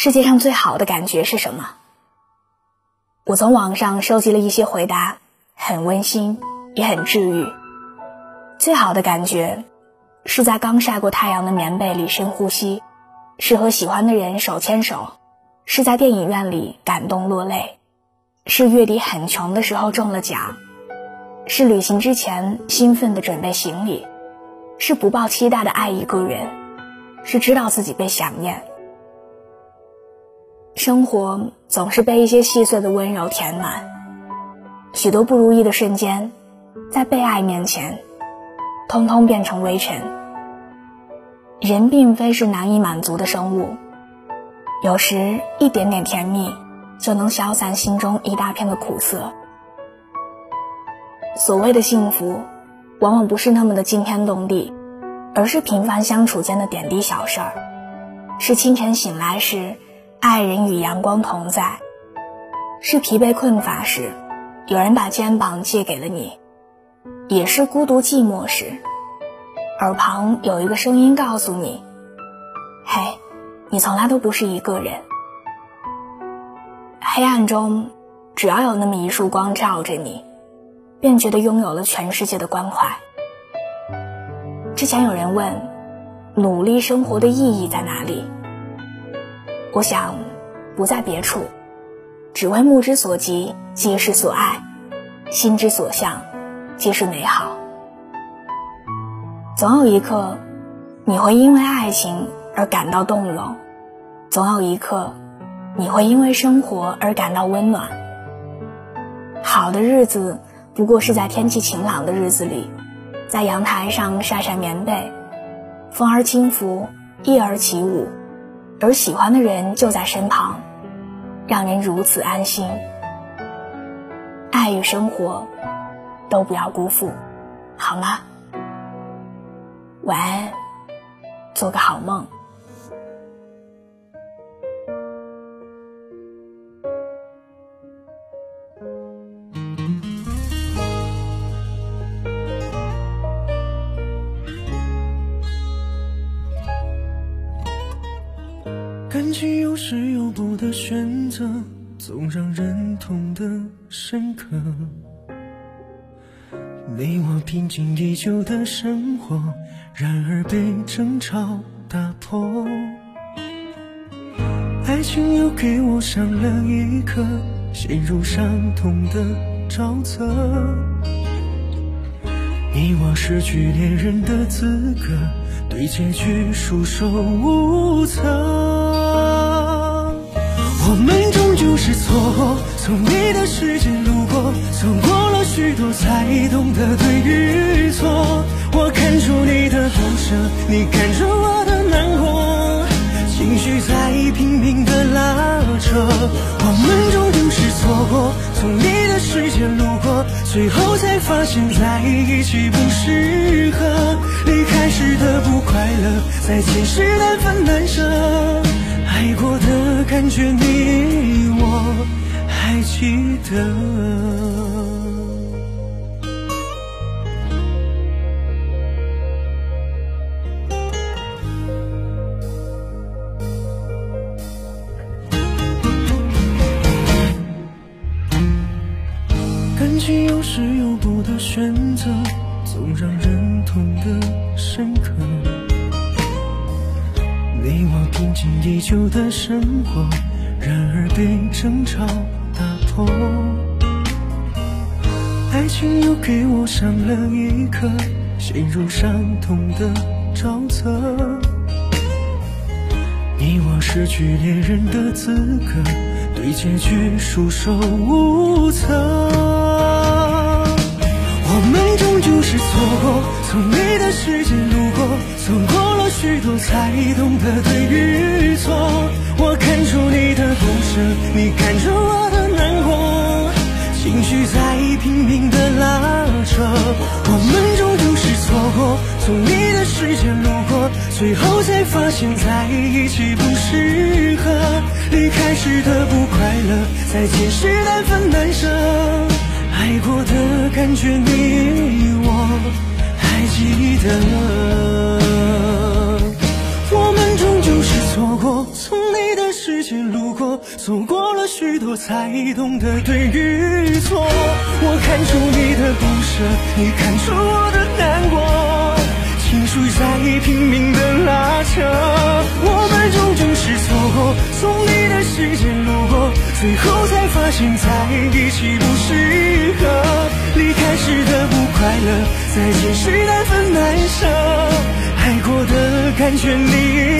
世界上最好的感觉是什么？我从网上收集了一些回答，很温馨，也很治愈。最好的感觉，是在刚晒过太阳的棉被里深呼吸，是和喜欢的人手牵手，是在电影院里感动落泪，是月底很穷的时候中了奖，是旅行之前兴奋的准备行李，是不抱期待的爱一个人，是知道自己被想念。生活总是被一些细碎的温柔填满，许多不如意的瞬间，在被爱面前。通通变成微尘。人并非是难以满足的生物，有时一点点甜蜜就能消散心中一大片的苦涩。所谓的幸福，往往不是那么的惊天动地，而是平凡相处间的点滴小事儿，是清晨醒来时，爱人与阳光同在，是疲惫困乏时，有人把肩膀借给了你。也是孤独寂寞时，耳旁有一个声音告诉你：“嘿，你从来都不是一个人。”黑暗中，只要有那么一束光照着你，便觉得拥有了全世界的关怀。之前有人问：“努力生活的意义在哪里？”我想，不在别处，只为目之所及皆是所爱，心之所向。皆是美好。总有一刻，你会因为爱情而感到动容；总有一刻，你会因为生活而感到温暖。好的日子，不过是在天气晴朗的日子里，在阳台上晒晒棉被，风儿轻拂，叶儿起舞，而喜欢的人就在身旁，让人如此安心。爱与生活。都不要辜负，好吗？晚安，做个好梦。情有时有不的选择，总让人痛得深刻。你我平静已久的生活，然而被争吵打破。爱情又给我上了一课，陷入伤痛的沼泽。你我失去恋人的资格，对结局束手无策。我们终究是错过，从你的世界路过，错过了许多才懂得对与错。我看出你的不舍，你看出我的，在拼命的拉扯。我们终究是错过，从你的世界路过，最后才发现在一起不适合。离开时的不快乐，在前世难分难舍。爱过的感觉，你我还记得。情有时有不的选择，总让人痛得深刻。你我平静已久的生活，然而被争吵打破。爱情又给我上了一课，陷入伤痛的沼泽。你我失去恋人的资格，对结局束手无策。是错过，从你的世界路过，走过了。许多才懂得对与错，我看出你的不舍，你看出我的难过，情绪在拼命的拉扯。我们终究是错过，从你的世界路过，最后才发现在一起不适合。离开时的不快乐，再见时难分难舍。爱过的感觉，你我还记得。我们终究是错过，从你的。世界路过，错过了许多才懂得对与错。我看出你的不舍，你看出我的难过，情绪在拼命的拉扯。我们终究是错过，从你的世界路，最后才发现在一起不适合。离开时的不快乐，再见时难分难舍，爱过的感觉你